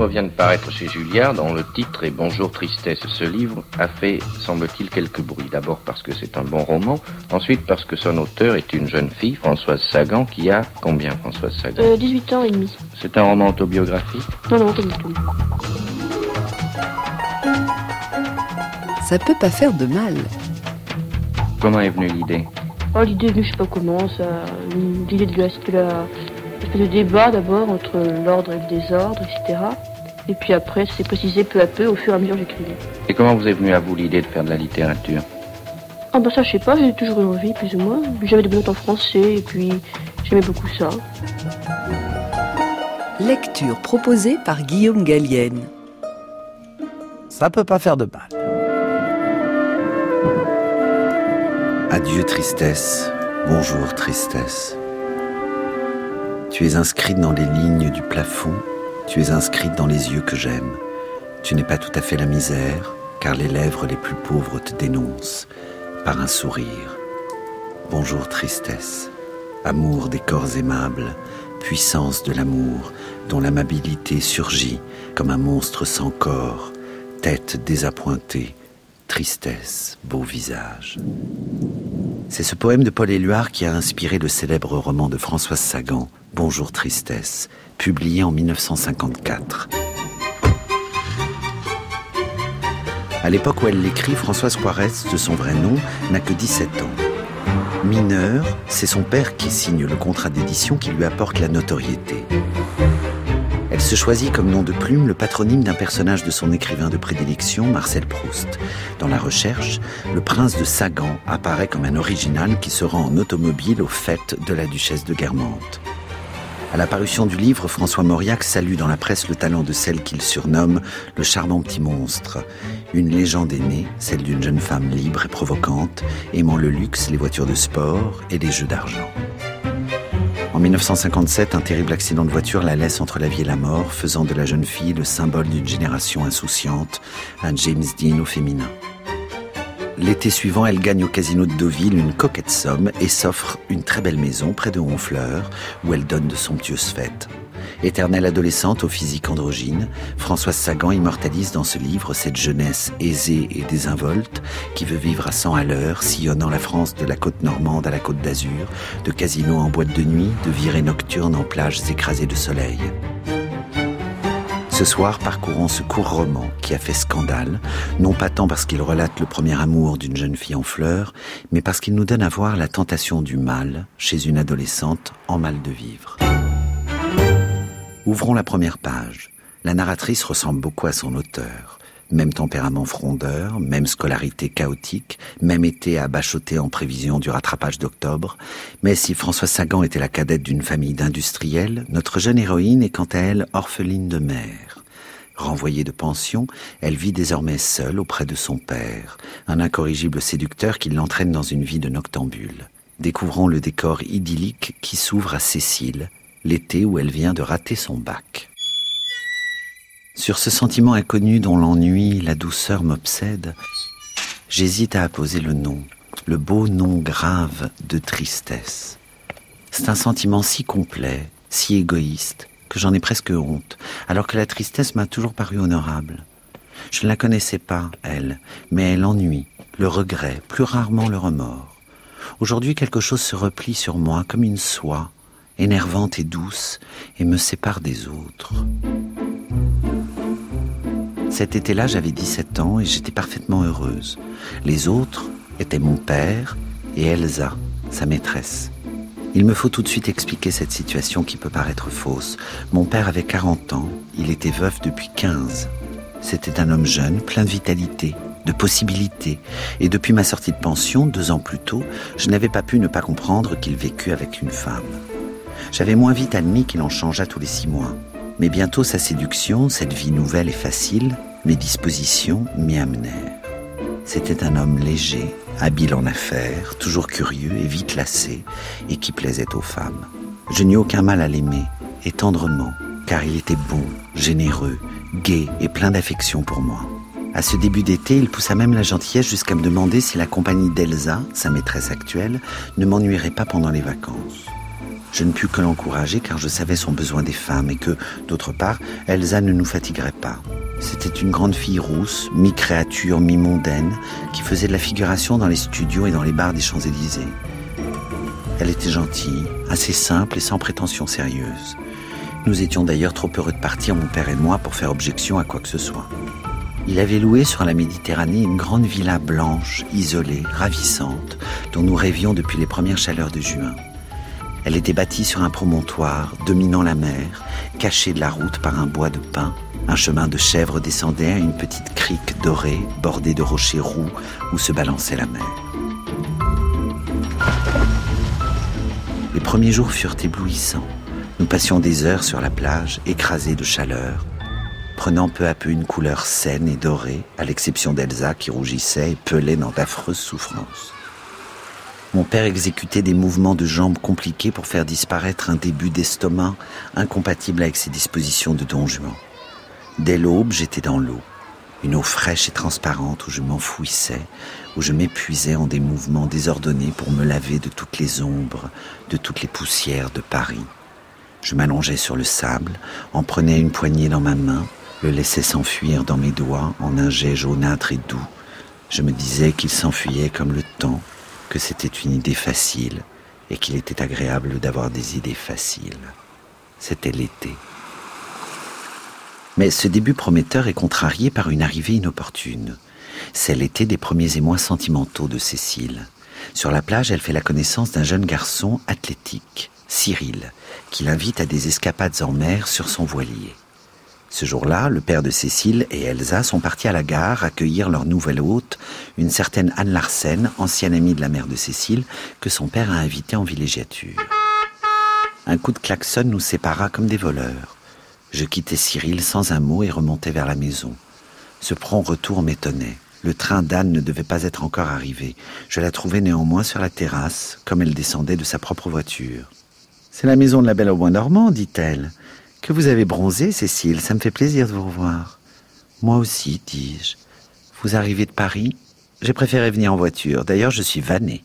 livre vient de paraître chez Julliard, dont le titre est Bonjour Tristesse. Ce livre a fait, semble-t-il, quelques bruits. D'abord parce que c'est un bon roman, ensuite parce que son auteur est une jeune fille, Françoise Sagan, qui a combien, Françoise Sagan euh, 18 ans et demi. C'est un roman autobiographique? Non, non, pas du tout. Ça peut pas faire de mal. Comment est venue l'idée? Oh, l'idée est venue, je sais pas comment, ça. L'idée de la, de la espèce de débat d'abord entre l'ordre et le désordre, etc. Et puis après, c'est précisé peu à peu au fur et à mesure que j'écrivais. Et comment vous est venue à vous l'idée de faire de la littérature? Ah bah ça, je sais pas, j'ai toujours eu envie, plus ou moins. J'avais des bonnes notes en français, et puis j'aimais beaucoup ça. Lecture proposée par Guillaume Gallienne. Ça peut pas faire de mal. Adieu tristesse, bonjour tristesse. Tu es inscrite dans les lignes du plafond, tu es inscrite dans les yeux que j'aime. Tu n'es pas tout à fait la misère, car les lèvres les plus pauvres te dénoncent par un sourire. Bonjour tristesse, amour des corps aimables, puissance de l'amour, dont l'amabilité surgit comme un monstre sans corps, tête désappointée, tristesse, beau visage. C'est ce poème de Paul Éluard qui a inspiré le célèbre roman de Françoise Sagan, Bonjour Tristesse, publié en 1954. À l'époque où elle l'écrit, Françoise Juarez, de son vrai nom, n'a que 17 ans. Mineur, c'est son père qui signe le contrat d'édition qui lui apporte la notoriété. Elle se choisit comme nom de plume le patronyme d'un personnage de son écrivain de prédilection, Marcel Proust. Dans la recherche, le prince de Sagan apparaît comme un original qui se rend en automobile aux fêtes de la duchesse de Guermantes. À la parution du livre, François Mauriac salue dans la presse le talent de celle qu'il surnomme le charmant petit monstre. Une légende est née, celle d'une jeune femme libre et provocante, aimant le luxe, les voitures de sport et les jeux d'argent. En 1957, un terrible accident de voiture la laisse entre la vie et la mort, faisant de la jeune fille le symbole d'une génération insouciante, un James Dean au féminin. L'été suivant, elle gagne au casino de Deauville une coquette somme et s'offre une très belle maison près de Honfleur, où elle donne de somptueuses fêtes. Éternelle adolescente au physique androgyne, Françoise Sagan immortalise dans ce livre cette jeunesse aisée et désinvolte qui veut vivre à 100 à l'heure, sillonnant la France de la côte normande à la côte d'Azur, de casinos en boîte de nuit, de virées nocturnes en plages écrasées de soleil. Ce soir, parcourons ce court roman qui a fait scandale, non pas tant parce qu'il relate le premier amour d'une jeune fille en fleurs, mais parce qu'il nous donne à voir la tentation du mal chez une adolescente en mal de vivre. Ouvrons la première page. La narratrice ressemble beaucoup à son auteur. Même tempérament frondeur, même scolarité chaotique, même été à bachoter en prévision du rattrapage d'octobre. Mais si François Sagan était la cadette d'une famille d'industriels, notre jeune héroïne est quant à elle orpheline de mère. Renvoyée de pension, elle vit désormais seule auprès de son père, un incorrigible séducteur qui l'entraîne dans une vie de noctambule. Découvrons le décor idyllique qui s'ouvre à Cécile, l'été où elle vient de rater son bac. Sur ce sentiment inconnu dont l'ennui, la douceur m'obsède, j'hésite à apposer le nom, le beau nom grave de tristesse. C'est un sentiment si complet, si égoïste, que j'en ai presque honte, alors que la tristesse m'a toujours paru honorable. Je ne la connaissais pas, elle, mais elle ennuie, le regret, plus rarement le remords. Aujourd'hui, quelque chose se replie sur moi comme une soie, énervante et douce, et me sépare des autres. Cet été-là, j'avais 17 ans et j'étais parfaitement heureuse. Les autres étaient mon père et Elsa, sa maîtresse. Il me faut tout de suite expliquer cette situation qui peut paraître fausse. Mon père avait 40 ans, il était veuf depuis 15. C'était un homme jeune, plein de vitalité, de possibilités. Et depuis ma sortie de pension, deux ans plus tôt, je n'avais pas pu ne pas comprendre qu'il vécut avec une femme. J'avais moins vite admis qu'il en changeât tous les six mois. Mais bientôt sa séduction, cette vie nouvelle et facile, mes dispositions m'y amenèrent. C'était un homme léger, habile en affaires, toujours curieux et vite lassé, et qui plaisait aux femmes. Je n'eus aucun mal à l'aimer, et tendrement, car il était bon, généreux, gai et plein d'affection pour moi. À ce début d'été, il poussa même la gentillesse jusqu'à me demander si la compagnie d'Elsa, sa maîtresse actuelle, ne m'ennuierait pas pendant les vacances. Je ne pus que l'encourager car je savais son besoin des femmes et que, d'autre part, Elsa ne nous fatiguerait pas. C'était une grande fille rousse, mi-créature, mi-mondaine, qui faisait de la figuration dans les studios et dans les bars des Champs-Élysées. Elle était gentille, assez simple et sans prétention sérieuse. Nous étions d'ailleurs trop heureux de partir, mon père et moi, pour faire objection à quoi que ce soit. Il avait loué sur la Méditerranée une grande villa blanche, isolée, ravissante, dont nous rêvions depuis les premières chaleurs de juin. Elle était bâtie sur un promontoire, dominant la mer, cachée de la route par un bois de pin. Un chemin de chèvre descendait à une petite crique dorée, bordée de rochers roux, où se balançait la mer. Les premiers jours furent éblouissants. Nous passions des heures sur la plage, écrasés de chaleur, prenant peu à peu une couleur saine et dorée, à l'exception d'Elsa qui rougissait et pelait dans d'affreuses souffrances. Mon père exécutait des mouvements de jambes compliqués pour faire disparaître un début d'estomac incompatible avec ses dispositions de don. Dès l'aube, j'étais dans l'eau. Une eau fraîche et transparente où je m'enfouissais, où je m'épuisais en des mouvements désordonnés pour me laver de toutes les ombres, de toutes les poussières de Paris. Je m'allongeais sur le sable, en prenais une poignée dans ma main, le laissais s'enfuir dans mes doigts en un jet jaunâtre et doux. Je me disais qu'il s'enfuyait comme le temps, que c'était une idée facile et qu'il était agréable d'avoir des idées faciles. C'était l'été. Mais ce début prometteur est contrarié par une arrivée inopportune. C'est l'été des premiers émois sentimentaux de Cécile. Sur la plage, elle fait la connaissance d'un jeune garçon athlétique, Cyril, qui l'invite à des escapades en mer sur son voilier. Ce jour-là, le père de Cécile et Elsa sont partis à la gare accueillir leur nouvelle hôte, une certaine Anne Larsen, ancienne amie de la mère de Cécile, que son père a invitée en villégiature. Un coup de klaxon nous sépara comme des voleurs. Je quittai Cyril sans un mot et remontai vers la maison. Ce prompt retour m'étonnait. Le train d'Anne ne devait pas être encore arrivé. Je la trouvai néanmoins sur la terrasse, comme elle descendait de sa propre voiture. C'est la maison de la belle au bois normand, dit-elle. Que vous avez bronzé, Cécile, ça me fait plaisir de vous revoir. Moi aussi, dis-je. Vous arrivez de Paris J'ai préféré venir en voiture. D'ailleurs, je suis vannée.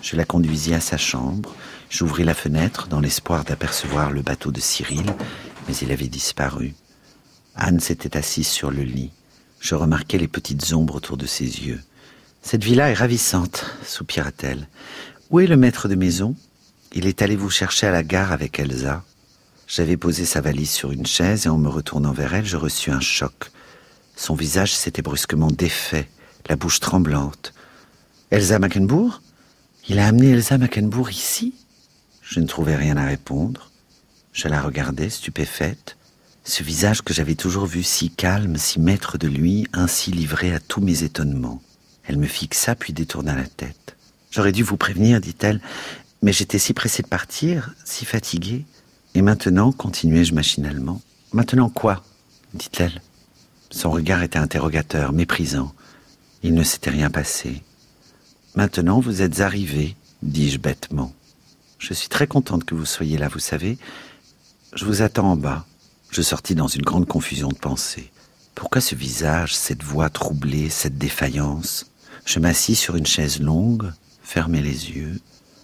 Je la conduisis à sa chambre. J'ouvris la fenêtre dans l'espoir d'apercevoir le bateau de Cyril, mais il avait disparu. Anne s'était assise sur le lit. Je remarquais les petites ombres autour de ses yeux. Cette villa est ravissante, soupira-t-elle. Où est le maître de maison? Il est allé vous chercher à la gare avec Elsa. J'avais posé sa valise sur une chaise et en me retournant vers elle, je reçus un choc. Son visage s'était brusquement défait, la bouche tremblante. Elsa Mackenbourg? Il a amené Elsa Mackenbourg ici? Je ne trouvais rien à répondre. Je la regardais, stupéfaite. Ce visage que j'avais toujours vu si calme, si maître de lui, ainsi livré à tous mes étonnements. Elle me fixa puis détourna la tête. J'aurais dû vous prévenir, dit-elle, mais j'étais si pressée de partir, si fatiguée. Et maintenant, continuai-je machinalement. Maintenant quoi? dit-elle. Son regard était interrogateur, méprisant. Il ne s'était rien passé. Maintenant, vous êtes arrivé, dis-je bêtement. Je suis très contente que vous soyez là, vous savez. Je vous attends en bas. Je sortis dans une grande confusion de pensées. Pourquoi ce visage, cette voix troublée, cette défaillance? Je m'assis sur une chaise longue, fermai les yeux,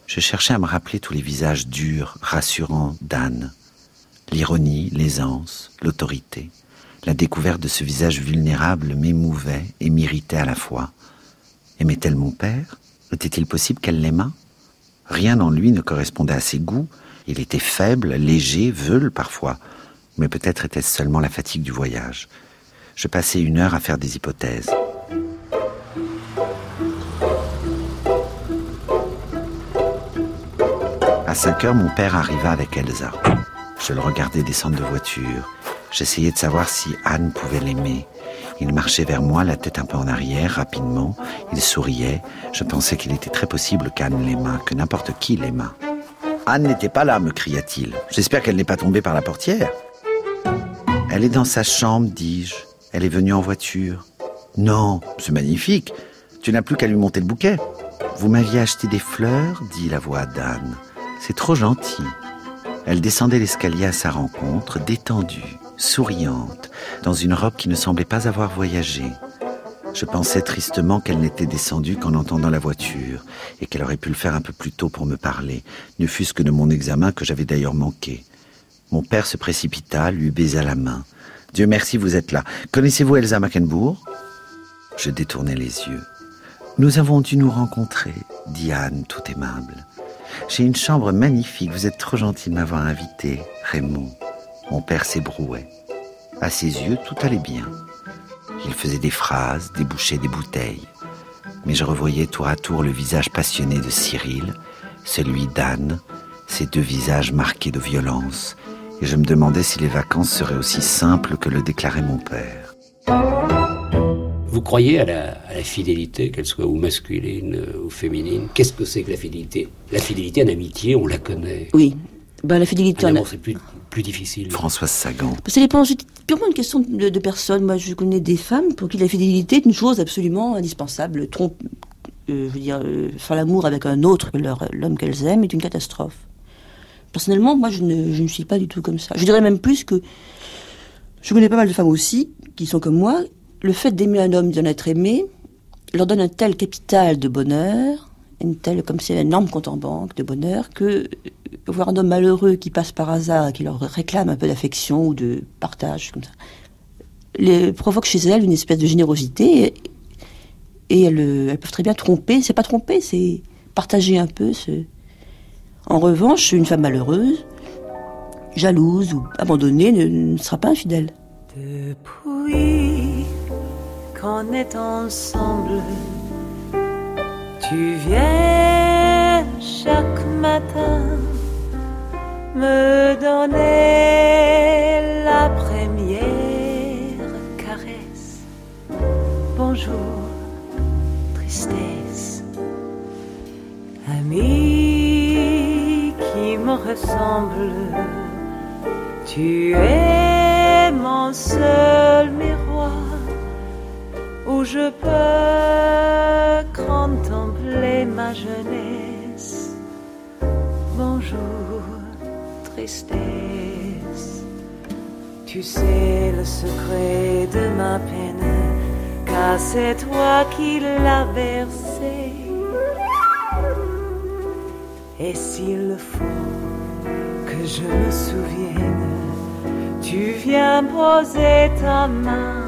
je cherchais à me rappeler tous les visages durs, rassurants d'Anne. L'ironie, l'aisance, l'autorité. La découverte de ce visage vulnérable m'émouvait et m'irritait à la fois. Aimait-elle mon père? Était-il possible qu'elle l'aimât? Rien en lui ne correspondait à ses goûts. Il était faible, léger, veule parfois. Mais peut-être était-ce seulement la fatigue du voyage. Je passais une heure à faire des hypothèses. À 5 heures, mon père arriva avec Elsa. Je le regardais descendre de voiture. J'essayais de savoir si Anne pouvait l'aimer. Il marchait vers moi, la tête un peu en arrière, rapidement. Il souriait. Je pensais qu'il était très possible qu'Anne l'aimât, que n'importe qui l'aimât. Anne n'était pas là, me cria-t-il. J'espère qu'elle n'est pas tombée par la portière. Elle est dans sa chambre, dis-je. Elle est venue en voiture. Non, c'est magnifique. Tu n'as plus qu'à lui monter le bouquet. Vous m'aviez acheté des fleurs, dit la voix d'Anne. C'est trop gentil. Elle descendait l'escalier à sa rencontre, détendue, souriante, dans une robe qui ne semblait pas avoir voyagé. Je pensais tristement qu'elle n'était descendue qu'en entendant la voiture, et qu'elle aurait pu le faire un peu plus tôt pour me parler, ne fût-ce que de mon examen que j'avais d'ailleurs manqué. Mon père se précipita, lui baisa la main. Dieu merci, vous êtes là. Connaissez-vous Elsa Mackenbourg? Je détournai les yeux. Nous avons dû nous rencontrer, dit Anne, tout aimable. J'ai une chambre magnifique, vous êtes trop gentil de m'avoir invité, Raymond. Mon père s'ébrouait. À ses yeux, tout allait bien. Il faisait des phrases, débouchait des bouteilles. Mais je revoyais tour à tour le visage passionné de Cyril, celui d'Anne, ces deux visages marqués de violence, et je me demandais si les vacances seraient aussi simples que le déclarait mon père. Vous croyez à la, fidélité, qu'elle soit ou masculine ou féminine Qu'est-ce que c'est que la fidélité? La fidélité en amitié, on la connaît. Oui. Ben, la fidélité en amitié, c'est plus, plus difficile. Françoise Sagan. Ça dépend purement une question de, de, personnes. Moi, je connais des femmes pour qui la fidélité est une chose absolument indispensable. Trompe, euh, je veux dire, euh, faire l'amour avec un autre que l'homme qu'elles aiment est une catastrophe. Personnellement, moi, je ne, je ne suis pas du tout comme ça. Je dirais même plus que je connais pas mal de femmes aussi qui sont comme moi. Le fait d'aimer un homme, d'en être aimé, leur donne un tel capital de bonheur, une telle, comme c'est un énorme compte en banque de bonheur, que euh, voir un homme malheureux qui passe par hasard, qui leur réclame un peu d'affection ou de partage, comme ça, les, provoque chez elles une espèce de générosité et, elles, elles, peuvent très bien tromper. C'est pas tromper, c'est partager un peu en revanche, une femme malheureuse, jalouse ou abandonnée ne, sera pas infidèle. Depuis qu'on est ensemble, tu viens chaque matin me donner la première caresse. Bonjour, tristesse, ami me ressemble. Tu es mon seul miroir où je peux contempler ma jeunesse. Bonjour, tristesse. Tu sais le secret de ma peine, car c'est toi qui l'as versé et s'il le faut que je me souvienne, tu viens poser ta main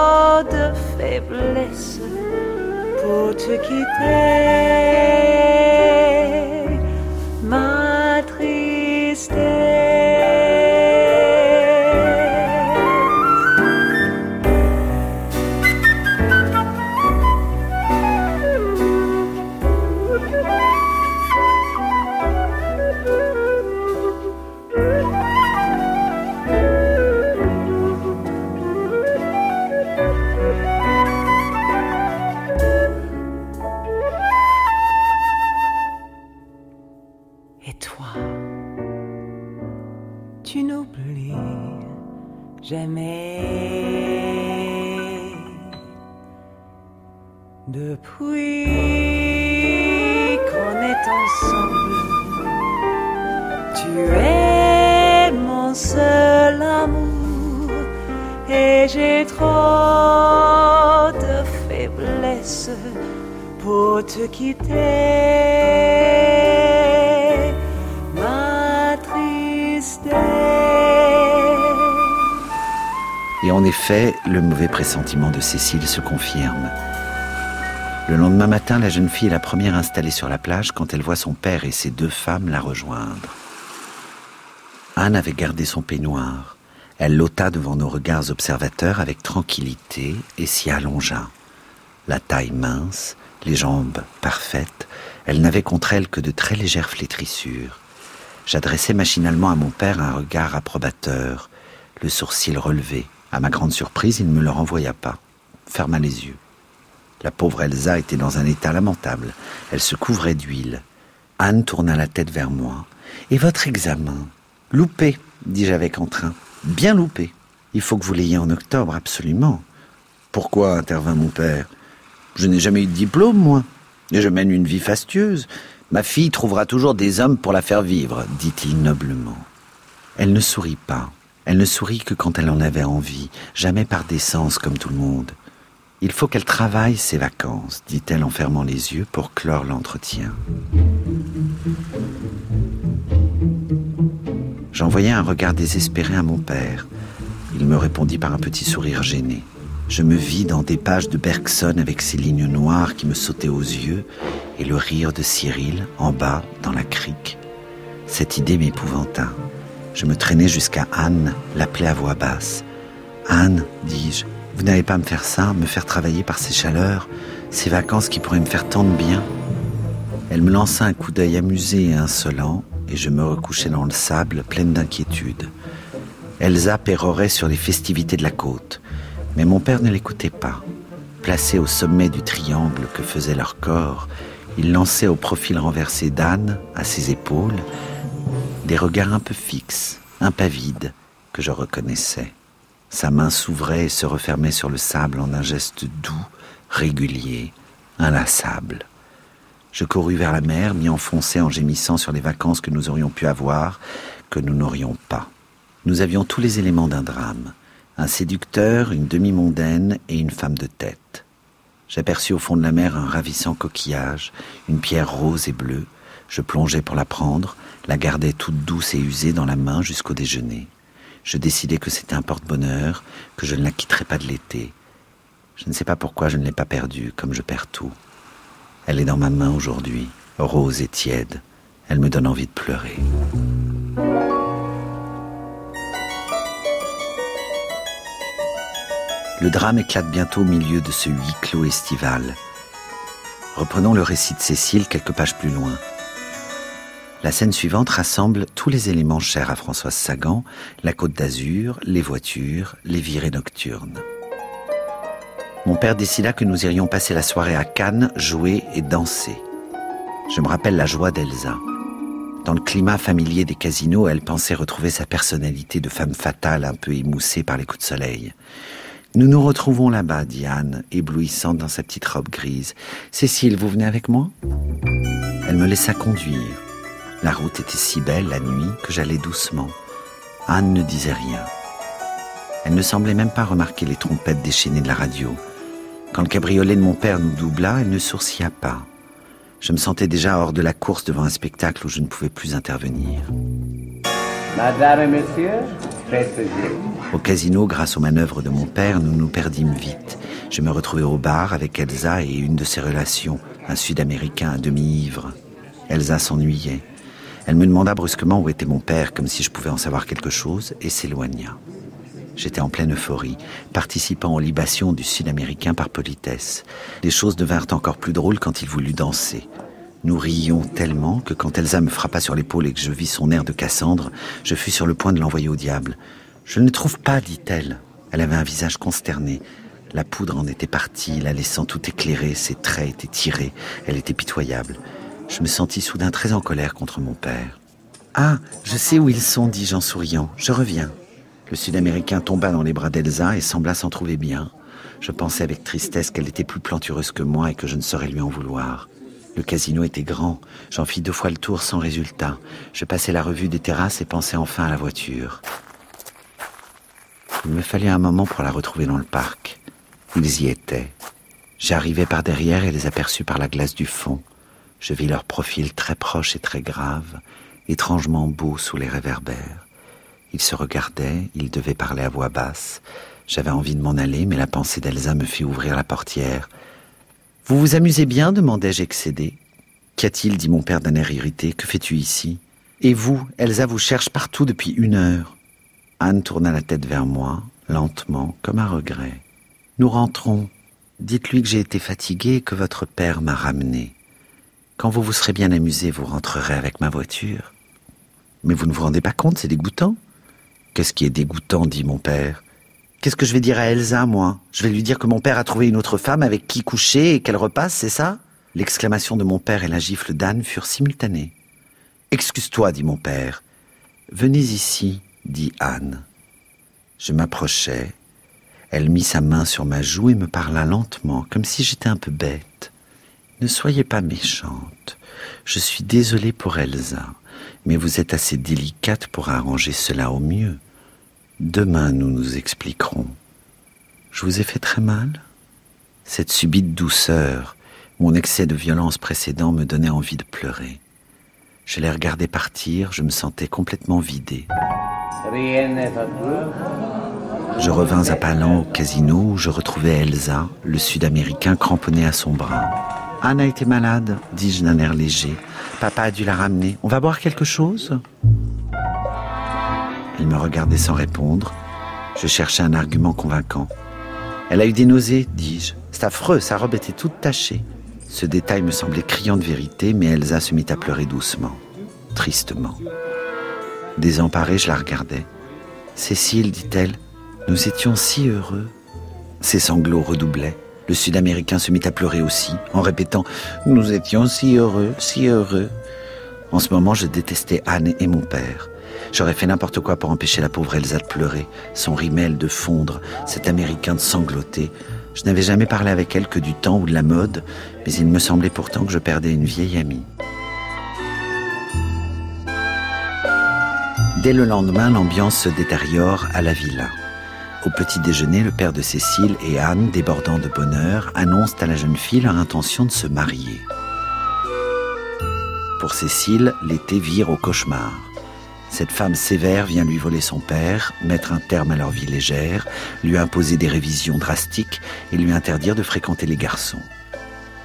te le mauvais pressentiment de Cécile se confirme. Le lendemain matin, la jeune fille est la première installée sur la plage quand elle voit son père et ses deux femmes la rejoindre. Anne avait gardé son peignoir. Elle lotta devant nos regards observateurs avec tranquillité et s'y allongea. La taille mince, les jambes parfaites, elle n'avait contre elle que de très légères flétrissures. J'adressai machinalement à mon père un regard approbateur, le sourcil relevé. À ma grande surprise, il ne me le renvoya pas, ferma les yeux. La pauvre Elsa était dans un état lamentable. Elle se couvrait d'huile. Anne tourna la tête vers moi. Et votre examen? Loupé, dis-je avec entrain. Bien loupé. Il faut que vous l'ayez en octobre, absolument. Pourquoi? intervint mon père. Je n'ai jamais eu de diplôme, moi. Et je mène une vie fastueuse. Ma fille trouvera toujours des hommes pour la faire vivre, dit-il noblement. Elle ne sourit pas. Elle ne sourit que quand elle en avait envie, jamais par décence comme tout le monde. Il faut qu'elle travaille ses vacances, dit-elle en fermant les yeux pour clore l'entretien. J'envoyai un regard désespéré à mon père. Il me répondit par un petit sourire gêné. Je me vis dans des pages de Bergson avec ses lignes noires qui me sautaient aux yeux et le rire de Cyril en bas dans la crique. Cette idée m'épouvanta. Je me traînai jusqu'à Anne, l'appelai à voix basse. Anne, dis-je, vous n'allez pas me faire ça, me faire travailler par ces chaleurs, ces vacances qui pourraient me faire tant de bien Elle me lança un coup d'œil amusé et insolent, et je me recouchai dans le sable, pleine d'inquiétude. Elsa pérorait sur les festivités de la côte, mais mon père ne l'écoutait pas. Placé au sommet du triangle que faisait leur corps, il lançait au profil renversé d'Anne, à ses épaules, des regards un peu fixes, impavides, que je reconnaissais. Sa main s'ouvrait et se refermait sur le sable en un geste doux, régulier, inlassable. Je courus vers la mer, m'y enfonçai en gémissant sur les vacances que nous aurions pu avoir, que nous n'aurions pas. Nous avions tous les éléments d'un drame. Un séducteur, une demi-mondaine et une femme de tête. J'aperçus au fond de la mer un ravissant coquillage, une pierre rose et bleue. Je plongeai pour la prendre, la gardai toute douce et usée dans la main jusqu'au déjeuner je décidai que c'était un porte-bonheur, que je ne la quitterais pas de l'été. Je ne sais pas pourquoi je ne l'ai pas perdue, comme je perds tout. Elle est dans ma main aujourd'hui, rose et tiède. Elle me donne envie de pleurer. Le drame éclate bientôt au milieu de ce huis clos estival. Reprenons le récit de Cécile quelques pages plus loin. La scène suivante rassemble tous les éléments chers à Françoise Sagan, la côte d'Azur, les voitures, les virées nocturnes. Mon père décida que nous irions passer la soirée à Cannes, jouer et danser. Je me rappelle la joie d'Elsa. Dans le climat familier des casinos, elle pensait retrouver sa personnalité de femme fatale un peu émoussée par les coups de soleil. Nous nous retrouvons là-bas, dit Anne, éblouissante dans sa petite robe grise. Cécile, vous venez avec moi? Elle me laissa conduire. La route était si belle la nuit que j'allais doucement. Anne ne disait rien. Elle ne semblait même pas remarquer les trompettes déchaînées de la radio. Quand le cabriolet de mon père nous doubla, elle ne sourcilla pas. Je me sentais déjà hors de la course devant un spectacle où je ne pouvais plus intervenir. Madame et monsieur, Au casino, grâce aux manœuvres de mon père, nous nous perdîmes vite. Je me retrouvai au bar avec Elsa et une de ses relations, un Sud-Américain à demi-ivre. Elsa s'ennuyait. Elle me demanda brusquement où était mon père, comme si je pouvais en savoir quelque chose, et s'éloigna. J'étais en pleine euphorie, participant aux libations du Sud-Américain par politesse. Les choses devinrent encore plus drôles quand il voulut danser. Nous rions tellement que quand Elsa me frappa sur l'épaule et que je vis son air de Cassandre, je fus sur le point de l'envoyer au diable. Je ne trouve pas, dit-elle. Elle avait un visage consterné. La poudre en était partie, la laissant tout éclairer, ses traits étaient tirés, elle était pitoyable. Je me sentis soudain très en colère contre mon père. Ah, je sais où ils sont, dis-je en souriant. Je reviens. Le Sud-Américain tomba dans les bras d'Elsa et sembla s'en trouver bien. Je pensais avec tristesse qu'elle était plus plantureuse que moi et que je ne saurais lui en vouloir. Le casino était grand. J'en fis deux fois le tour sans résultat. Je passais la revue des terrasses et pensais enfin à la voiture. Il me fallait un moment pour la retrouver dans le parc. Ils y étaient. J'arrivais par derrière et les aperçus par la glace du fond. Je vis leur profil très proche et très grave, étrangement beau sous les réverbères. Ils se regardaient, ils devaient parler à voix basse. J'avais envie de m'en aller, mais la pensée d'Elsa me fit ouvrir la portière. Vous vous amusez bien demandai-je excédé. Qu'y a-t-il dit mon père d'un air irrité. Que fais-tu ici? Et vous, Elsa vous cherche partout depuis une heure. Anne tourna la tête vers moi, lentement, comme un regret. Nous rentrons. Dites-lui que j'ai été fatiguée et que votre père m'a ramenée. Quand vous vous serez bien amusé, vous rentrerez avec ma voiture. Mais vous ne vous rendez pas compte, c'est dégoûtant. Qu'est-ce qui est dégoûtant dit mon père? Qu'est-ce que je vais dire à Elsa, moi? Je vais lui dire que mon père a trouvé une autre femme avec qui coucher et qu'elle repasse, c'est ça? L'exclamation de mon père et la gifle d'Anne furent simultanées. Excuse-toi, dit mon père. Venez ici, dit Anne. Je m'approchai. Elle mit sa main sur ma joue et me parla lentement, comme si j'étais un peu bête. Ne soyez pas méchante. Je suis désolée pour Elsa, mais vous êtes assez délicate pour arranger cela au mieux. Demain nous nous expliquerons. Je vous ai fait très mal? Cette subite douceur, mon excès de violence précédent me donnait envie de pleurer. Je les regardais partir, je me sentais complètement vidé. Je revins à Palan au casino où je retrouvais Elsa, le Sud-Américain cramponné à son bras. Anne a été malade, dis-je d'un air léger. Papa a dû la ramener. On va boire quelque chose? Elle me regardait sans répondre. Je cherchais un argument convaincant. Elle a eu des nausées, dis-je. C'est affreux, sa robe était toute tachée. Ce détail me semblait criant de vérité, mais Elsa se mit à pleurer doucement, tristement. Désemparée, je la regardais. Cécile, dit-elle, nous étions si heureux. Ses sanglots redoublaient. Le Sud-Américain se mit à pleurer aussi, en répétant ⁇ Nous étions si heureux, si heureux ⁇ En ce moment, je détestais Anne et mon père. J'aurais fait n'importe quoi pour empêcher la pauvre Elsa de pleurer, son rimel de fondre, cet Américain de sangloter. Je n'avais jamais parlé avec elle que du temps ou de la mode, mais il me semblait pourtant que je perdais une vieille amie. Dès le lendemain, l'ambiance se détériore à la villa. Au petit déjeuner, le père de Cécile et Anne, débordant de bonheur, annoncent à la jeune fille leur intention de se marier. Pour Cécile, l'été vire au cauchemar. Cette femme sévère vient lui voler son père, mettre un terme à leur vie légère, lui imposer des révisions drastiques et lui interdire de fréquenter les garçons.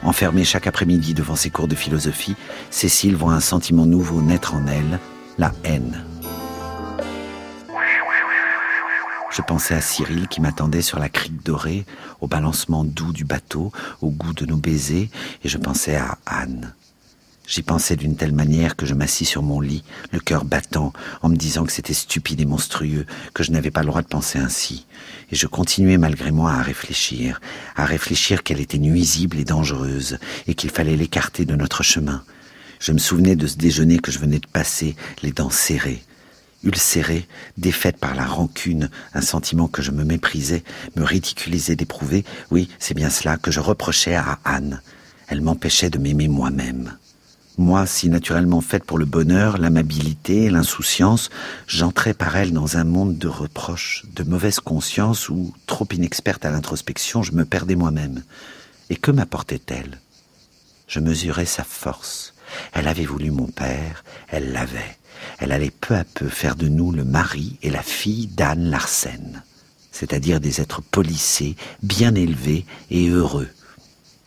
Enfermée chaque après-midi devant ses cours de philosophie, Cécile voit un sentiment nouveau naître en elle, la haine. Je pensais à Cyril qui m'attendait sur la crique dorée, au balancement doux du bateau, au goût de nos baisers, et je pensais à Anne. J'y pensais d'une telle manière que je m'assis sur mon lit, le cœur battant, en me disant que c'était stupide et monstrueux, que je n'avais pas le droit de penser ainsi. Et je continuais malgré moi à réfléchir, à réfléchir qu'elle était nuisible et dangereuse, et qu'il fallait l'écarter de notre chemin. Je me souvenais de ce déjeuner que je venais de passer, les dents serrées, ulcérée, défaite par la rancune, un sentiment que je me méprisais, me ridiculisais d'éprouver, oui, c'est bien cela que je reprochais à Anne. Elle m'empêchait de m'aimer moi-même. Moi, si naturellement faite pour le bonheur, l'amabilité, l'insouciance, j'entrais par elle dans un monde de reproches, de mauvaise conscience où, trop inexperte à l'introspection, je me perdais moi-même. Et que m'apportait-elle? Je mesurais sa force. Elle avait voulu mon père, elle l'avait elle allait peu à peu faire de nous le mari et la fille d'Anne Larsen, c'est-à-dire des êtres polissés, bien élevés et heureux.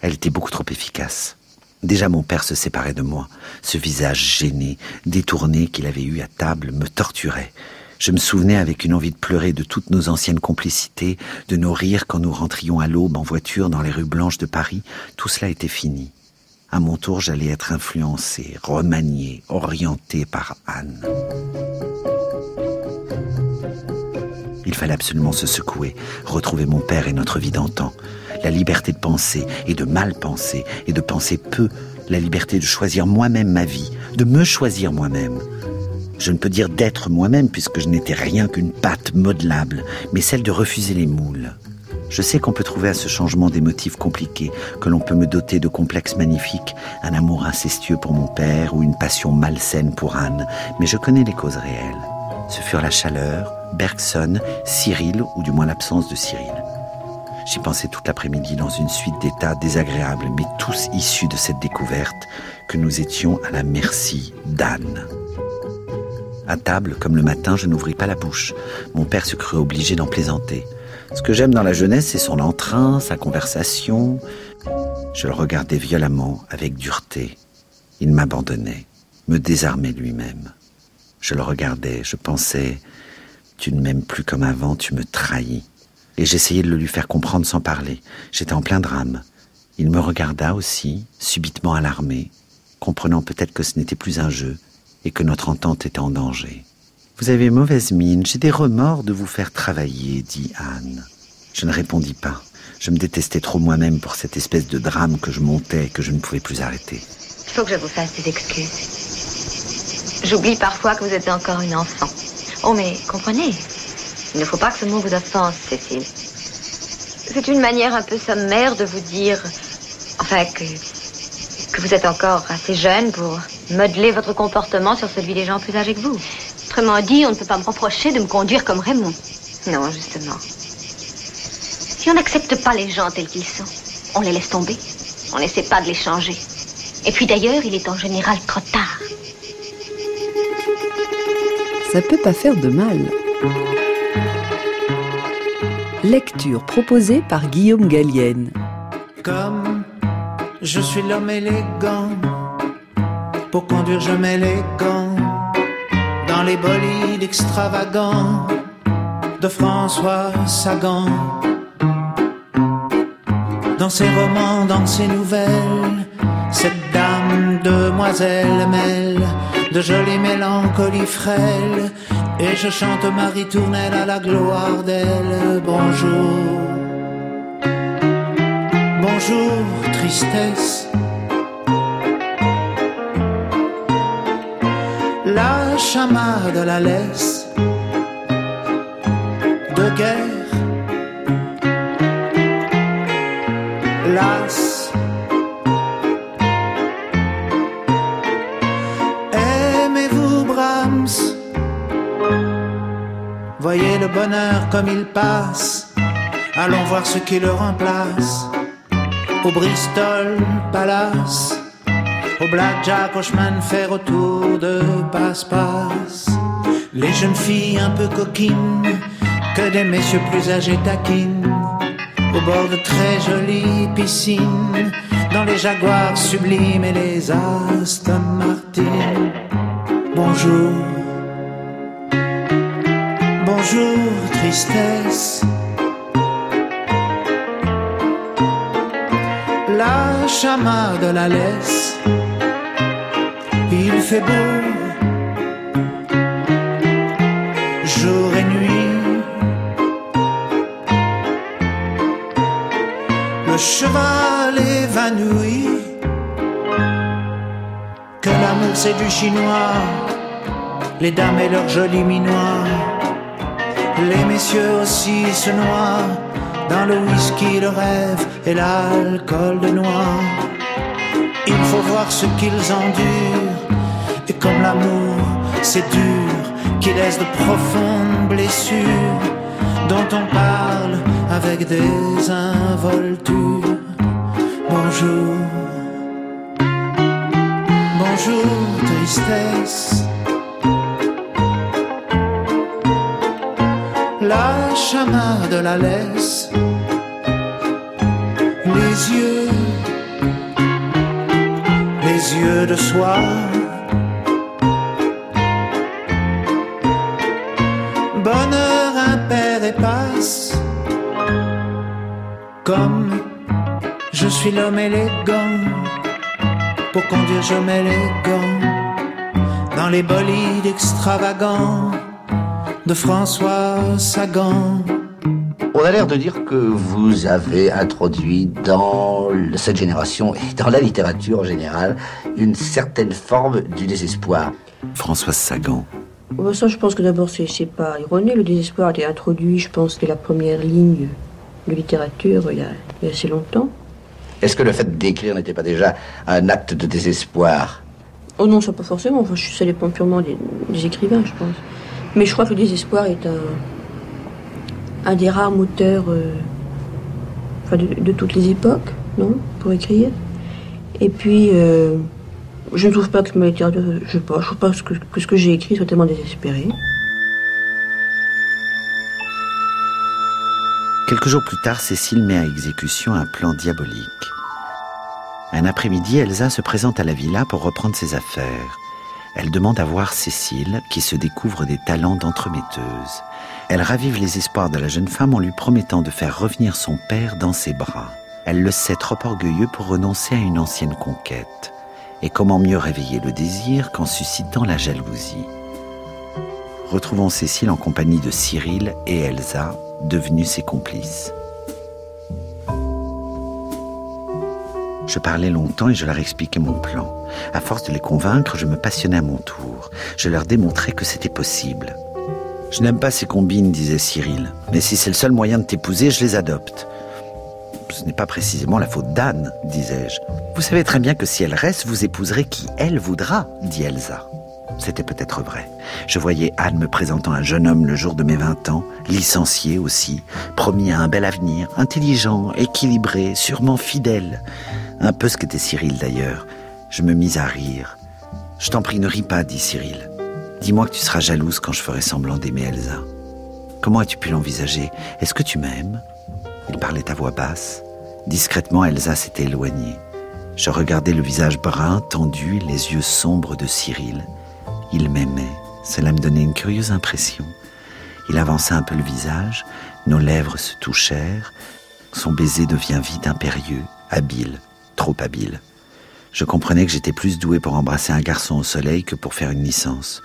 Elle était beaucoup trop efficace. Déjà mon père se séparait de moi. Ce visage gêné, détourné qu'il avait eu à table me torturait. Je me souvenais avec une envie de pleurer de toutes nos anciennes complicités, de nos rires quand nous rentrions à l'aube en voiture dans les rues blanches de Paris. Tout cela était fini. À mon tour, j'allais être influencé, remanié, orienté par Anne. Il fallait absolument se secouer, retrouver mon père et notre vie d'antan. La liberté de penser et de mal penser et de penser peu. La liberté de choisir moi-même ma vie, de me choisir moi-même. Je ne peux dire d'être moi-même puisque je n'étais rien qu'une pâte modelable, mais celle de refuser les moules. Je sais qu'on peut trouver à ce changement des motifs compliqués, que l'on peut me doter de complexes magnifiques, un amour incestueux pour mon père ou une passion malsaine pour Anne, mais je connais les causes réelles. Ce furent la chaleur, Bergson, Cyril, ou du moins l'absence de Cyril. J'y pensais toute l'après-midi dans une suite d'états désagréables, mais tous issus de cette découverte que nous étions à la merci d'Anne. À table, comme le matin, je n'ouvris pas la bouche. Mon père se crut obligé d'en plaisanter. Ce que j'aime dans la jeunesse, c'est son entrain, sa conversation. Je le regardais violemment, avec dureté. Il m'abandonnait, me désarmait lui-même. Je le regardais, je pensais, tu ne m'aimes plus comme avant, tu me trahis. Et j'essayais de le lui faire comprendre sans parler. J'étais en plein drame. Il me regarda aussi, subitement alarmé, comprenant peut-être que ce n'était plus un jeu et que notre entente était en danger. Vous avez mauvaise mine, j'ai des remords de vous faire travailler, dit Anne. Je ne répondis pas. Je me détestais trop moi-même pour cette espèce de drame que je montais et que je ne pouvais plus arrêter. Il faut que je vous fasse des excuses. J'oublie parfois que vous êtes encore une enfant. Oh, mais comprenez, il ne faut pas que ce mot vous offense, Cécile. C'est une manière un peu sommaire de vous dire, enfin, que, que vous êtes encore assez jeune pour modeler votre comportement sur celui des gens plus âgés que vous. Autrement dit, on ne peut pas me reprocher de me conduire comme Raymond. Non, justement. Si on n'accepte pas les gens tels qu'ils sont, on les laisse tomber. On n'essaie pas de les changer. Et puis d'ailleurs, il est en général trop tard. Ça peut pas faire de mal. Lecture proposée par Guillaume Gallienne. Comme je suis l'homme élégant, pour conduire je mets les gants dans les bolides extravagants de François Sagan. Dans ses romans, dans ses nouvelles, cette dame demoiselle mêle de jolies mélancolies frêles et je chante Marie Tournelle à la gloire d'elle. Bonjour, bonjour, tristesse. La chamade la laisse de guerre. Bonheur comme il passe. Allons voir ce qui le remplace. Au Bristol Palace, au Blackjack, au chemin de autour de passe-passe. Les jeunes filles un peu coquines, que des messieurs plus âgés taquinent. Au bord de très jolies piscines, dans les jaguars sublimes et les Aston Martin. Bonjour. Bonjour, tristesse. La chamade la laisse. Il fait beau. Jour et nuit. Le cheval évanoui. Que l'amour c'est du chinois. Les dames et leurs jolis minois. Les messieurs aussi se noient dans le whisky de rêve et l'alcool de noix. Il faut voir ce qu'ils endurent, et comme l'amour, c'est dur, qui laisse de profondes blessures, dont on parle avec des involtures. Bonjour, bonjour, tristesse. La chamade la laisse. Les yeux, les yeux de soie. Bonheur impair et passe. Comme je suis l'homme élégant, pour conduire je mets les dans les bolides extravagants de François Sagan. On a l'air de dire que vous avez introduit dans cette génération et dans la littérature en général une certaine forme du désespoir. François Sagan. Bon, ça, je pense que d'abord, c'est c'est pas erroné. Le désespoir a été introduit, je pense, dès la première ligne de littérature il y a, il y a assez longtemps. Est-ce que le fait d'écrire n'était pas déjà un acte de désespoir? Oh non, ça pas forcément. Enfin, je- ça dépend purement des, des écrivains, je pense. Mais je crois que le désespoir est un, des rares moteurs euh, de, toutes les époques, non Pour écrire. Et puis, euh, je ne trouve pas que ma littérature, pas, je trouve pas que, que ce que j'ai écrit soit tellement désespéré. Quelques jours plus tard, Cécile met à exécution un plan diabolique. Un après-midi, Elsa se présente à la villa pour reprendre ses affaires. Elle demande à voir Cécile, qui se découvre des talents d'entremetteuse. Elle ravive les espoirs de la jeune femme en lui promettant de faire revenir son père dans ses bras. Elle le sait trop orgueilleux pour renoncer à une ancienne conquête. Et comment mieux réveiller le désir qu'en suscitant la jalousie? Retrouvons Cécile en compagnie de Cyril et Elsa, devenus ses complices. Je parlais longtemps et je leur expliquais mon plan. À force de les convaincre, je me passionnais à mon tour. Je leur démontrais que c'était possible. Je n'aime pas ces combines, disait Cyril. Mais si c'est le seul moyen de t'épouser, je les adopte. Ce n'est pas précisément la faute d'Anne, disais-je. Vous savez très bien que si elle reste, vous épouserez qui elle voudra, dit Elsa. C'était peut-être vrai. Je voyais Anne me présentant un jeune homme le jour de mes 20 ans, licencié aussi, promis à un bel avenir, intelligent, équilibré, sûrement fidèle. Un peu ce qu'était Cyril d'ailleurs. Je me mis à rire. Je t'en prie, ne ris pas, dit Cyril. Dis-moi que tu seras jalouse quand je ferai semblant d'aimer Elsa. Comment as-tu pu l'envisager? Est-ce que tu m'aimes? Il parlait à voix basse. Discrètement, Elsa s'était éloignée. Je regardais le visage brun, tendu, les yeux sombres de Cyril. Il m'aimait. Cela me donnait une curieuse impression. Il avança un peu le visage, nos lèvres se touchèrent, son baiser devient vite impérieux, habile, trop habile. Je comprenais que j'étais plus doué pour embrasser un garçon au soleil que pour faire une licence.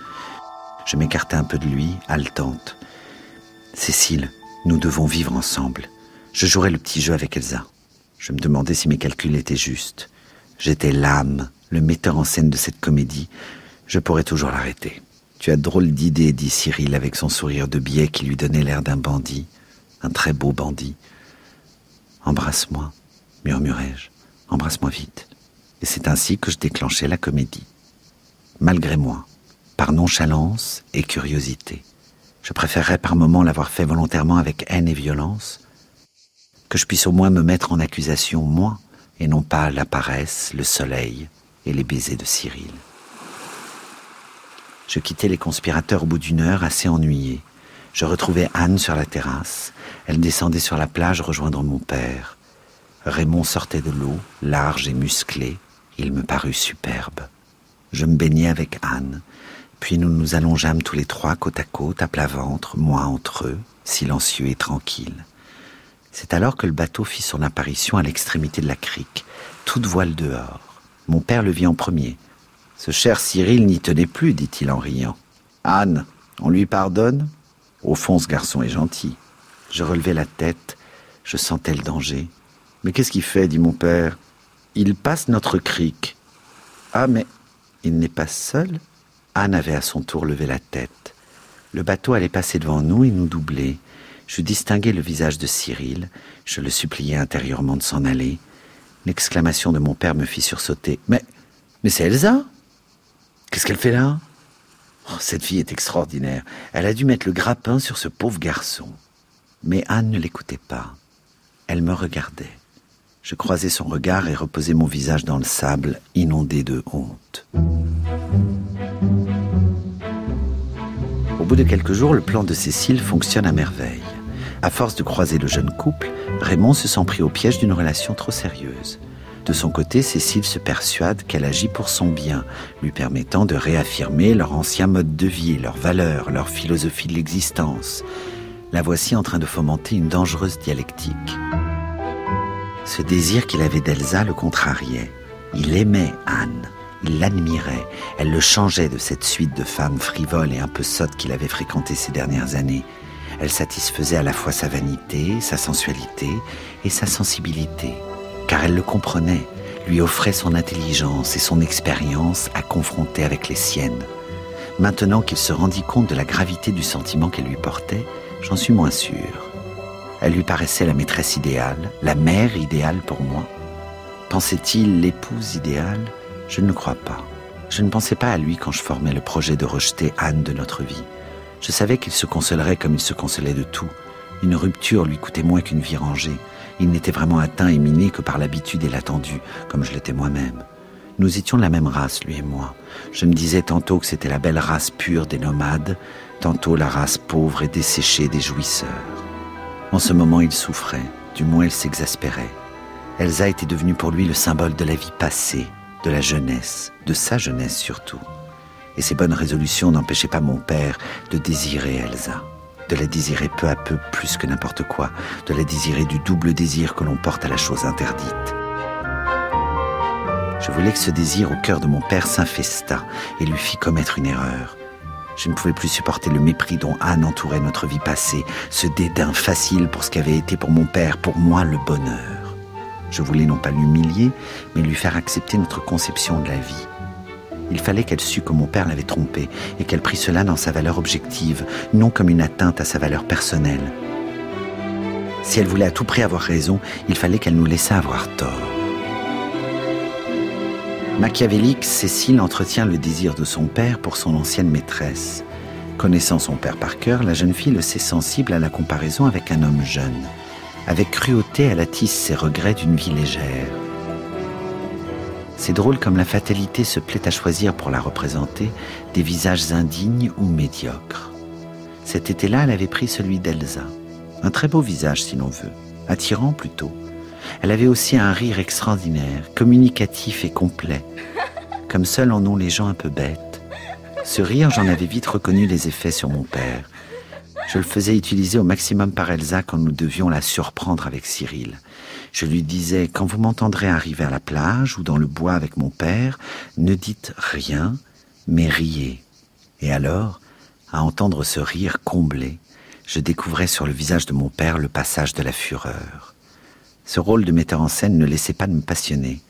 Je m'écartai un peu de lui, haletante. Cécile, nous devons vivre ensemble. Je jouerai le petit jeu avec Elsa. Je me demandais si mes calculs étaient justes. J'étais l'âme, le metteur en scène de cette comédie. Je pourrais toujours l'arrêter. Tu as drôle d'idée, dit Cyril avec son sourire de biais qui lui donnait l'air d'un bandit, un très beau bandit. Embrasse-moi, murmurai-je. Embrasse-moi vite. Et c'est ainsi que je déclenchai la comédie. Malgré moi par nonchalance et curiosité. Je préférerais par moments l'avoir fait volontairement avec haine et violence, que je puisse au moins me mettre en accusation, moi, et non pas la paresse, le soleil et les baisers de Cyril. Je quittai les conspirateurs au bout d'une heure, assez ennuyé. Je retrouvai Anne sur la terrasse. Elle descendait sur la plage rejoindre mon père. Raymond sortait de l'eau, large et musclé. Il me parut superbe. Je me baignais avec Anne, puis nous nous allongeâmes tous les trois côte à côte, à plat ventre, moi entre eux, silencieux et tranquilles. C'est alors que le bateau fit son apparition à l'extrémité de la crique, toute voile dehors. Mon père le vit en premier. Ce cher Cyril n'y tenait plus, dit-il en riant. Anne, on lui pardonne? Au fond, ce garçon est gentil. Je relevai la tête, je sentais le danger. Mais qu'est-ce qu'il fait? dit mon père. Il passe notre crique. Ah, mais il n'est pas seul? Anne avait à son tour levé la tête. Le bateau allait passer devant nous et nous doubler. Je distinguai le visage de Cyril. Je le suppliai intérieurement de s'en aller. L'exclamation de mon père me fit sursauter. Mais, mais c'est Elsa? Qu'est-ce qu'elle fait là? Oh, Cette fille est extraordinaire. Elle a dû mettre le grappin sur ce pauvre garçon. Mais Anne ne l'écoutait pas. Elle me regardait. Je croisais son regard et reposais mon visage dans le sable, inondé de honte. Au bout de quelques jours, le plan de Cécile fonctionne à merveille. À force de croiser le jeune couple, Raymond se sent pris au piège d'une relation trop sérieuse. De son côté, Cécile se persuade qu'elle agit pour son bien, lui permettant de réaffirmer leur ancien mode de vie, leurs valeurs, leur philosophie de l'existence. La voici en train de fomenter une dangereuse dialectique. Ce désir qu'il avait d'Elsa le contrariait. Il aimait Anne. Il l'admirait, elle le changeait de cette suite de femmes frivoles et un peu sottes qu'il avait fréquentées ces dernières années. Elle satisfaisait à la fois sa vanité, sa sensualité et sa sensibilité, car elle le comprenait, lui offrait son intelligence et son expérience à confronter avec les siennes. Maintenant qu'il se rendit compte de la gravité du sentiment qu'elle lui portait, j'en suis moins sûr. Elle lui paraissait la maîtresse idéale, la mère idéale pour moi. Pensait-il l'épouse idéale? Je ne le crois pas. Je ne pensais pas à lui quand je formais le projet de rejeter Anne de notre vie. Je savais qu'il se consolerait comme il se consolait de tout. Une rupture lui coûtait moins qu'une vie rangée. Il n'était vraiment atteint et miné que par l'habitude et l'attendu, comme je l'étais moi-même. Nous étions de la même race, lui et moi. Je me disais tantôt que c'était la belle race pure des nomades, tantôt la race pauvre et desséchée des jouisseurs. En ce moment, il souffrait, du moins il s'exaspérait. Elsa était devenue pour lui le symbole de la vie passée, de la jeunesse, de sa jeunesse surtout. Et ses bonnes résolutions n'empêchaient pas mon père de désirer Elsa, de la désirer peu à peu plus que n'importe quoi, de la désirer du double désir que l'on porte à la chose interdite. Je voulais que ce désir au cœur de mon père s'infestât et lui fit commettre une erreur. Je ne pouvais plus supporter le mépris dont Anne entourait notre vie passée, ce dédain facile pour ce qu'avait été pour mon père, pour moi le bonheur. Je voulais non pas l'humilier, mais lui faire accepter notre conception de la vie. Il fallait qu'elle sût que mon père l'avait trompée et qu'elle prît cela dans sa valeur objective, non comme une atteinte à sa valeur personnelle. Si elle voulait à tout prix avoir raison, il fallait qu'elle nous laissât avoir tort. Machiavélique, Cécile entretient le désir de son père pour son ancienne maîtresse. Connaissant son père par cœur, la jeune fille le sait sensible à la comparaison avec un homme jeune. Avec cruauté, elle attise ses regrets d'une vie légère. C'est drôle comme la fatalité se plaît à choisir pour la représenter des visages indignes ou médiocres. Cet été-là, elle avait pris celui d'Elsa. Un très beau visage, si l'on veut. Attirant plutôt. Elle avait aussi un rire extraordinaire, communicatif et complet. Comme seuls en ont les gens un peu bêtes. Ce rire, j'en avais vite reconnu les effets sur mon père. Je le faisais utiliser au maximum par Elsa quand nous devions la surprendre avec Cyril. Je lui disais, quand vous m'entendrez arriver à la plage ou dans le bois avec mon père, ne dites rien, mais riez. Et alors, à entendre ce rire comblé, je découvrais sur le visage de mon père le passage de la fureur. Ce rôle de metteur en scène ne laissait pas de me passionner.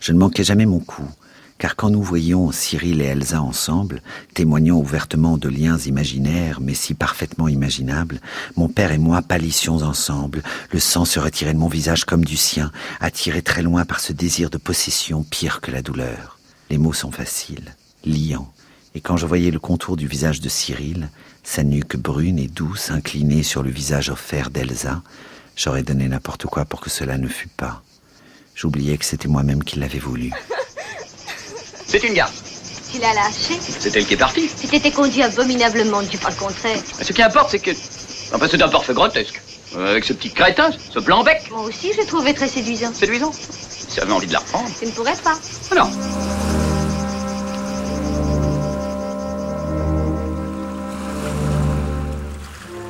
Je ne manquais jamais mon coup, car quand nous voyions Cyril et Elsa ensemble, témoignant ouvertement de liens imaginaires, mais si parfaitement imaginables, mon père et moi pâlissions ensemble, le sang se retirait de mon visage comme du sien, attiré très loin par ce désir de possession pire que la douleur. Les mots sont faciles, liants, et quand je voyais le contour du visage de Cyril, sa nuque brune et douce inclinée sur le visage offert d'Elsa, j'aurais donné n'importe quoi pour que cela ne fût pas. J'oubliais que c'était moi-même qui l'avais voulu. C'est une garde. Tu l'as lâché C'est elle qui est partie. Tu t'étais conduit abominablement, tu pas le contraire. Ce qui importe, c'est que. Enfin, c'est un parfait grotesque. Euh, avec ce petit crétin, ce blanc bec. Moi aussi, je l'ai trouvé très séduisant. Séduisant Si j'avais envie de la reprendre. Tu ne pourrais pas. Ah non.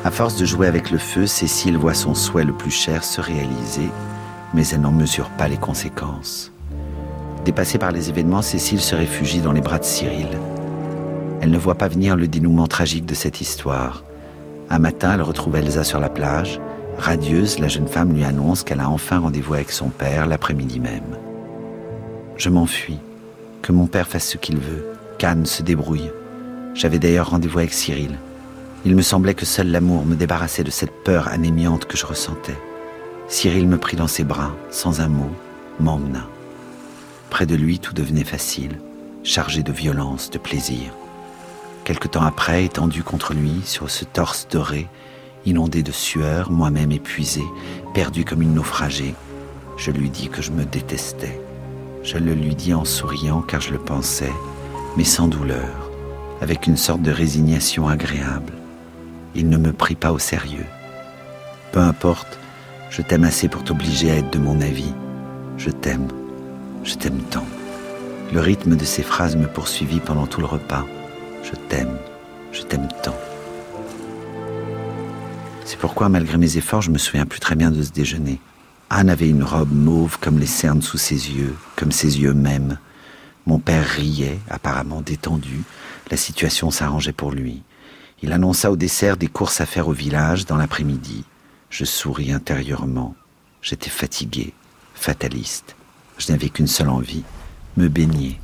À force de jouer avec le feu, Cécile voit son souhait le plus cher se réaliser, mais elle n'en mesure pas les conséquences. Dépassée par les événements, Cécile se réfugie dans les bras de Cyril. Elle ne voit pas venir le dénouement tragique de cette histoire. Un matin, elle retrouve Elsa sur la plage. Radieuse, la jeune femme lui annonce qu'elle a enfin rendez-vous avec son père l'après-midi même. Je m'enfuis. Que mon père fasse ce qu'il veut. qu'Anne se débrouille. J'avais d'ailleurs rendez-vous avec Cyril. Il me semblait que seul l'amour me débarrassait de cette peur anémiante que je ressentais. Cyril me prit dans ses bras, sans un mot, m'emmena. Près de lui, tout devenait facile, chargé de violence, de plaisir. Quelque temps après, étendu contre lui, sur ce torse doré, inondé de sueur, moi-même épuisé, perdu comme une naufragée, je lui dis que je me détestais. Je le lui dis en souriant car je le pensais, mais sans douleur, avec une sorte de résignation agréable. Il ne me prit pas au sérieux. Peu importe, je t'aime assez pour t'obliger à être de mon avis. Je t'aime. Je t'aime tant. Le rythme de ces phrases me poursuivit pendant tout le repas. Je t'aime. Je t'aime tant. C'est pourquoi, malgré mes efforts, je me souviens plus très bien de ce déjeuner. Anne avait une robe mauve comme les cernes sous ses yeux, comme ses yeux mêmes. Mon père riait, apparemment détendu. La situation s'arrangeait pour lui. Il annonça au dessert des courses à faire au village dans l'après-midi. Je souris intérieurement. J'étais fatigué, fataliste. Je n'avais qu'une seule envie, me baigner.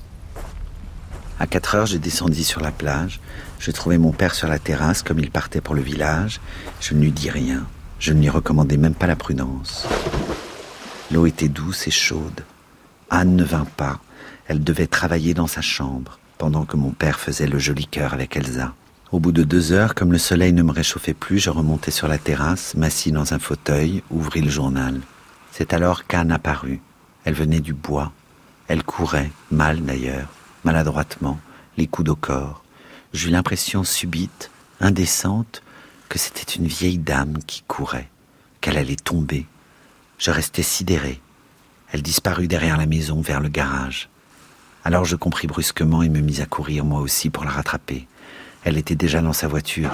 À quatre heures, je descendis sur la plage. Je trouvai mon père sur la terrasse comme il partait pour le village. Je ne lui dis rien. Je ne lui recommandai même pas la prudence. L'eau était douce et chaude. Anne ne vint pas. Elle devait travailler dans sa chambre, pendant que mon père faisait le joli cœur avec Elsa. Au bout de deux heures, comme le soleil ne me réchauffait plus, je remontai sur la terrasse, m'assis dans un fauteuil, ouvris le journal. C'est alors qu'Anne apparut. Elle venait du bois. Elle courait, mal d'ailleurs, maladroitement, les coudes au corps. J'eus l'impression subite, indécente, que c'était une vieille dame qui courait, qu'elle allait tomber. Je restai sidéré. Elle disparut derrière la maison, vers le garage. Alors je compris brusquement et me mis à courir moi aussi pour la rattraper. Elle était déjà dans sa voiture.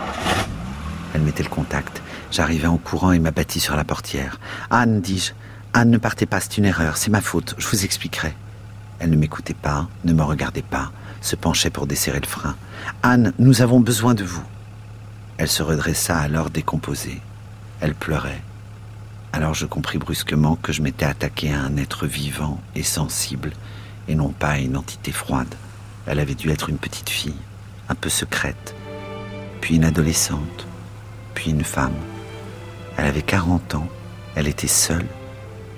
Elle mettait le contact. J'arrivai en courant et m'abattis sur la portière. Anne, dis-je, Anne, ne partez pas, c'est une erreur, c'est ma faute, je vous expliquerai. Elle ne m'écoutait pas, ne me regardait pas, se penchait pour desserrer le frein. Anne, nous avons besoin de vous. Elle se redressa alors décomposée. Elle pleurait. Alors je compris brusquement que je m'étais attaqué à un être vivant et sensible, et non pas à une entité froide. Elle avait dû être une petite fille, un peu secrète, puis une adolescente, puis une femme. Elle avait 40 ans, elle était seule,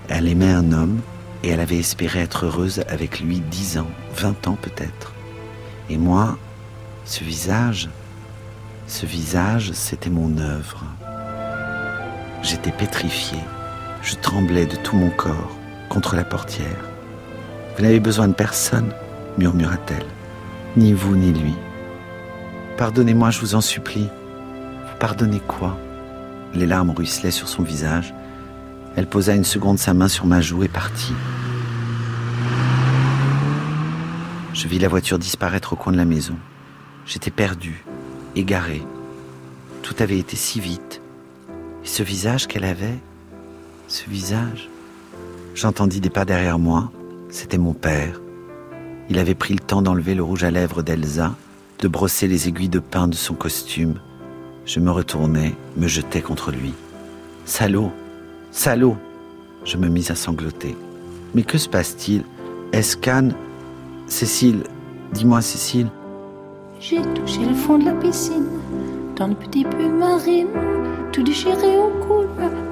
elle aimait un homme, et elle avait espéré être heureuse avec lui 10 ans, 20 ans peut-être. Et moi, ce visage, ce visage, c'était mon œuvre. J'étais pétrifié. Je tremblais de tout mon corps contre la portière. Vous n'avez besoin de personne, murmura-t-elle. Ni vous, ni lui. Pardonnez-moi, je vous en supplie. Pardonnez quoi? Les larmes ruisselaient sur son visage. Elle posa une seconde sa main sur ma joue et partit. Je vis la voiture disparaître au coin de la maison. J'étais perdu, égaré. Tout avait été si vite. Et ce visage qu'elle avait, ce visage. J'entendis des pas derrière moi. C'était mon père. Il avait pris le temps d'enlever le rouge à lèvres d'Elsa, de brosser les aiguilles de pain de son costume. Je me retournai, me jetai contre lui. Salaud Salaud Je me mis à sangloter. Mais que se passe-t-il? Est-ce qu'Anne. Cécile, dis-moi, Cécile. J'ai touché le fond de la piscine, dans le petit pull marine, tout déchiré au cou,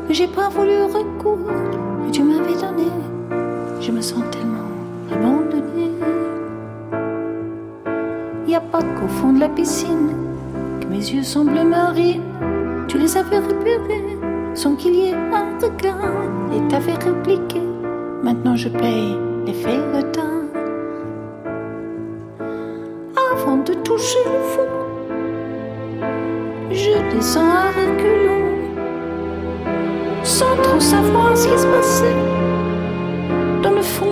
mais j'ai pas voulu recoudre, que tu m'avais donné. Je me sens tellement abandonnée. Y a pas qu'au fond de la piscine que mes yeux sont bleu marine. Tu les avais repérés sans qu'il y ait un regard et t'avais répliqué. Maintenant je paye les faits retard. Avant de toucher le fond, je descends à reculons, sans trop savoir ce qui se passait dans le fond.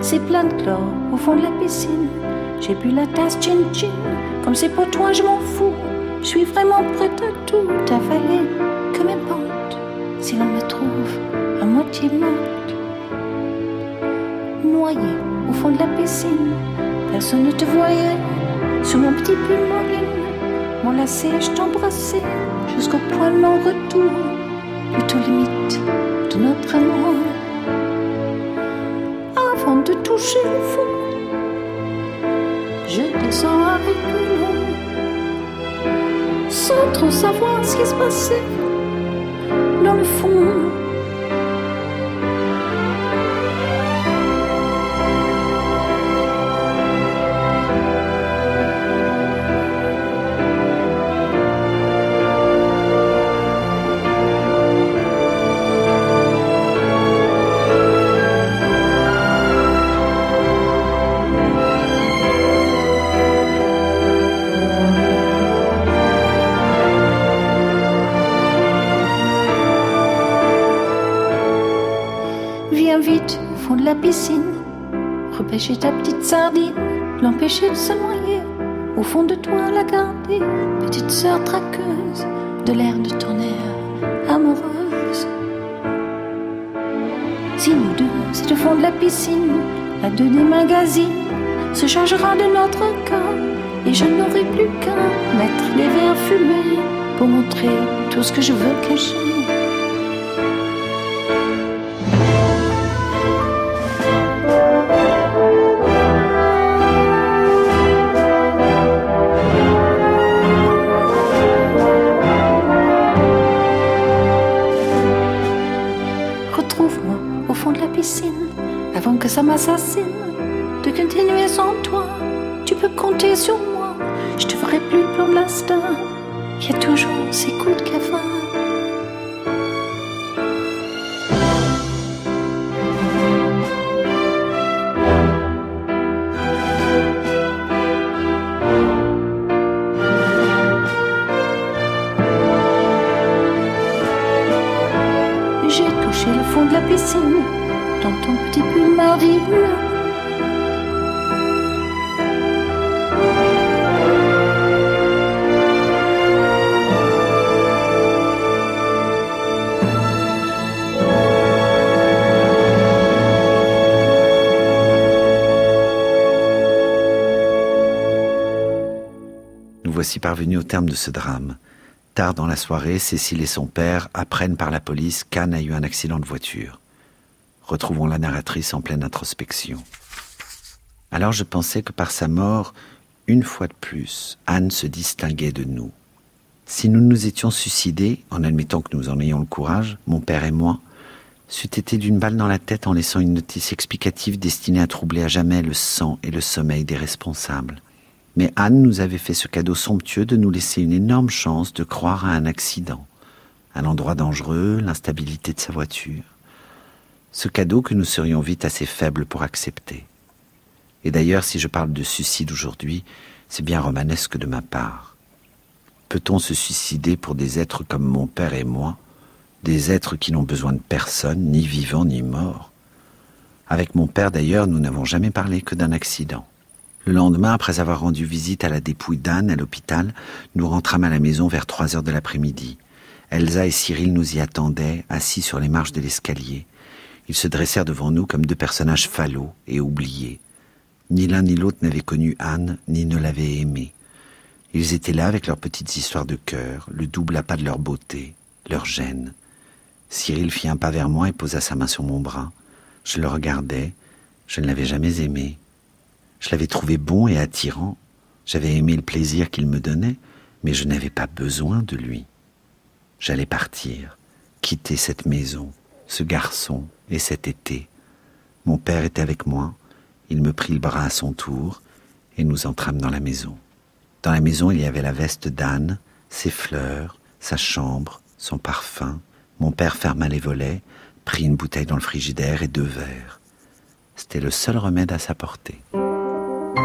C'est plein de chlore au fond de la piscine. J'ai bu la tasse chin chin, comme c'est pour toi, je m'en fous. Je suis vraiment prête à tout avaler, que m'importe si l'on me trouve à moitié morte. Noyée au fond de la piscine, personne ne te voyait. Sur mon petit pull marine, mon lacet, je t'embrassais jusqu'au point de non-retour, plutôt limite de notre amour. Avant de toucher le fond, je descends à reculons sans trop savoir ce qui se passait dans le fond. Repêcher ta petite sardine, l'empêcher de se noyer, au fond de toi la garder, petite sœur traqueuse, de l'air de ton air amoureuse. Si nous deux, c'est au fond de la piscine, la 2D magazine se chargera de notre cas, et je n'aurai plus qu'à mettre les verres fumés pour montrer tout ce que je veux cacher. Il y a toujours ces coups de cafard. Voici parvenus au terme de ce drame. Tard dans la soirée, Cécile et son père apprennent par la police qu'Anne a eu un accident de voiture. Retrouvons la narratrice en pleine introspection. Alors je pensais que par sa mort, une fois de plus, Anne se distinguait de nous. Si nous nous étions suicidés, en admettant que nous en ayons le courage, mon père et moi, c'eût été d'une balle dans la tête en laissant une notice explicative destinée à troubler à jamais le sang et le sommeil des responsables. Mais Anne nous avait fait ce cadeau somptueux de nous laisser une énorme chance de croire à un accident, un endroit dangereux, l'instabilité de sa voiture. Ce cadeau que nous serions vite assez faibles pour accepter. Et d'ailleurs, si je parle de suicide aujourd'hui, c'est bien romanesque de ma part. Peut-on se suicider pour des êtres comme mon père et moi, des êtres qui n'ont besoin de personne, ni vivant ni mort Avec mon père d'ailleurs, nous n'avons jamais parlé que d'un accident. Le lendemain, après avoir rendu visite à la dépouille d'Anne à l'hôpital, nous rentrâmes à la maison vers trois heures de l'après-midi. Elsa et Cyril nous y attendaient, assis sur les marches de l'escalier. Ils se dressèrent devant nous comme deux personnages falots et oubliés. Ni l'un ni l'autre n'avait connu Anne, ni ne l'avait aimée. Ils étaient là avec leurs petites histoires de cœur, le double appât de leur beauté, leur gêne. Cyril fit un pas vers moi et posa sa main sur mon bras. Je le regardais, je ne l'avais jamais aimé. Je l'avais trouvé bon et attirant, j'avais aimé le plaisir qu'il me donnait, mais je n'avais pas besoin de lui. J'allais partir, quitter cette maison, ce garçon et cet été. Mon père était avec moi, il me prit le bras à son tour, et nous entrâmes dans la maison. Dans la maison, il y avait la veste d'Anne, ses fleurs, sa chambre, son parfum. Mon père ferma les volets, prit une bouteille dans le frigidaire et deux verres. C'était le seul remède à sa portée. Et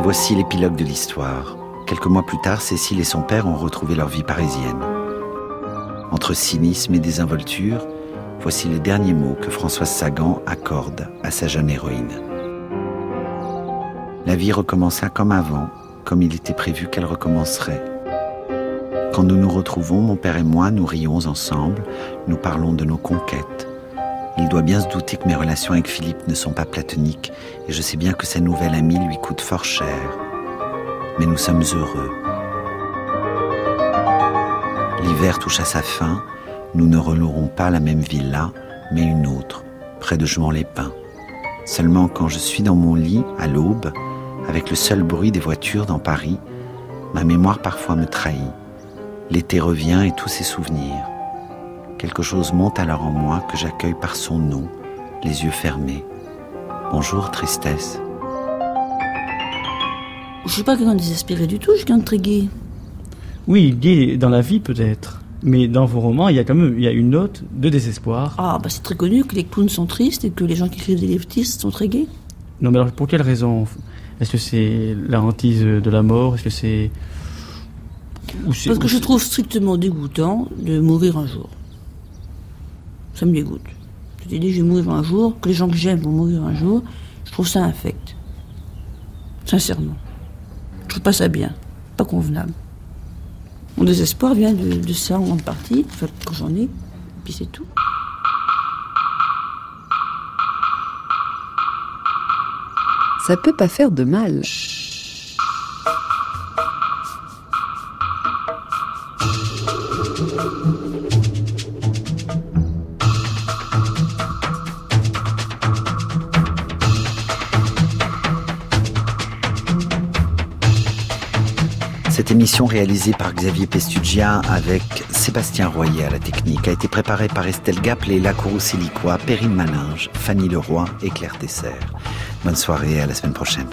voici l'épilogue de l'histoire. Quelques mois plus tard, Cécile et son père ont retrouvé leur vie parisienne. Entre cynisme et désinvolture, voici les derniers mots que Françoise Sagan accorde à sa jeune héroïne. La vie recommença comme avant, comme il était prévu qu'elle recommencerait. Quand nous nous retrouvons, mon père et moi, nous rions ensemble, nous parlons de nos conquêtes. Il doit bien se douter que mes relations avec Philippe ne sont pas platoniques, et je sais bien que sa nouvelle amie lui coûte fort cher. Mais nous sommes heureux. L'hiver touche à sa fin, nous ne relouerons pas la même villa, mais une autre, près de Jouan-les-Pins. Seulement quand je suis dans mon lit, à l'aube, avec le seul bruit des voitures dans Paris, ma mémoire parfois me trahit. L'été revient et tous ses souvenirs. Quelque chose monte alors en moi que j'accueille par son nom, les yeux fermés. Bonjour, tristesse. Je suis pas quelqu'un de désespéré du tout, je suis quelqu'un de très gai. Oui, gai dans la vie peut-être. Mais dans vos romans, il y a quand même il y a une note de désespoir. Ah, bah c'est très connu que les clowns sont tristes et que les gens qui écrivent des leftistes sont très gays. Non, mais alors pour quelle raison? Est-ce que c'est la hantise de la mort? Est-ce que c'est. Parce que je trouve strictement dégoûtant de mourir un jour. Ça me dégoûte. Cette idée, je vais mourir un jour, que les gens que j'aime vont mourir un jour, je trouve ça infect. Sincèrement. Je trouve pas ça bien. Pas convenable. Mon désespoir vient de, de ça en grande partie, enfin, quand j'en ai, puis c'est tout. Ça peut pas faire de mal. Cette émission réalisée par Xavier Pestugia avec Sébastien Royer à la technique a été préparée par Estelle Gap, Léla Courou-Silicois, Perrine Malinge, Fanny Leroy et Claire Tesser. Bonne soirée et à la semaine prochaine.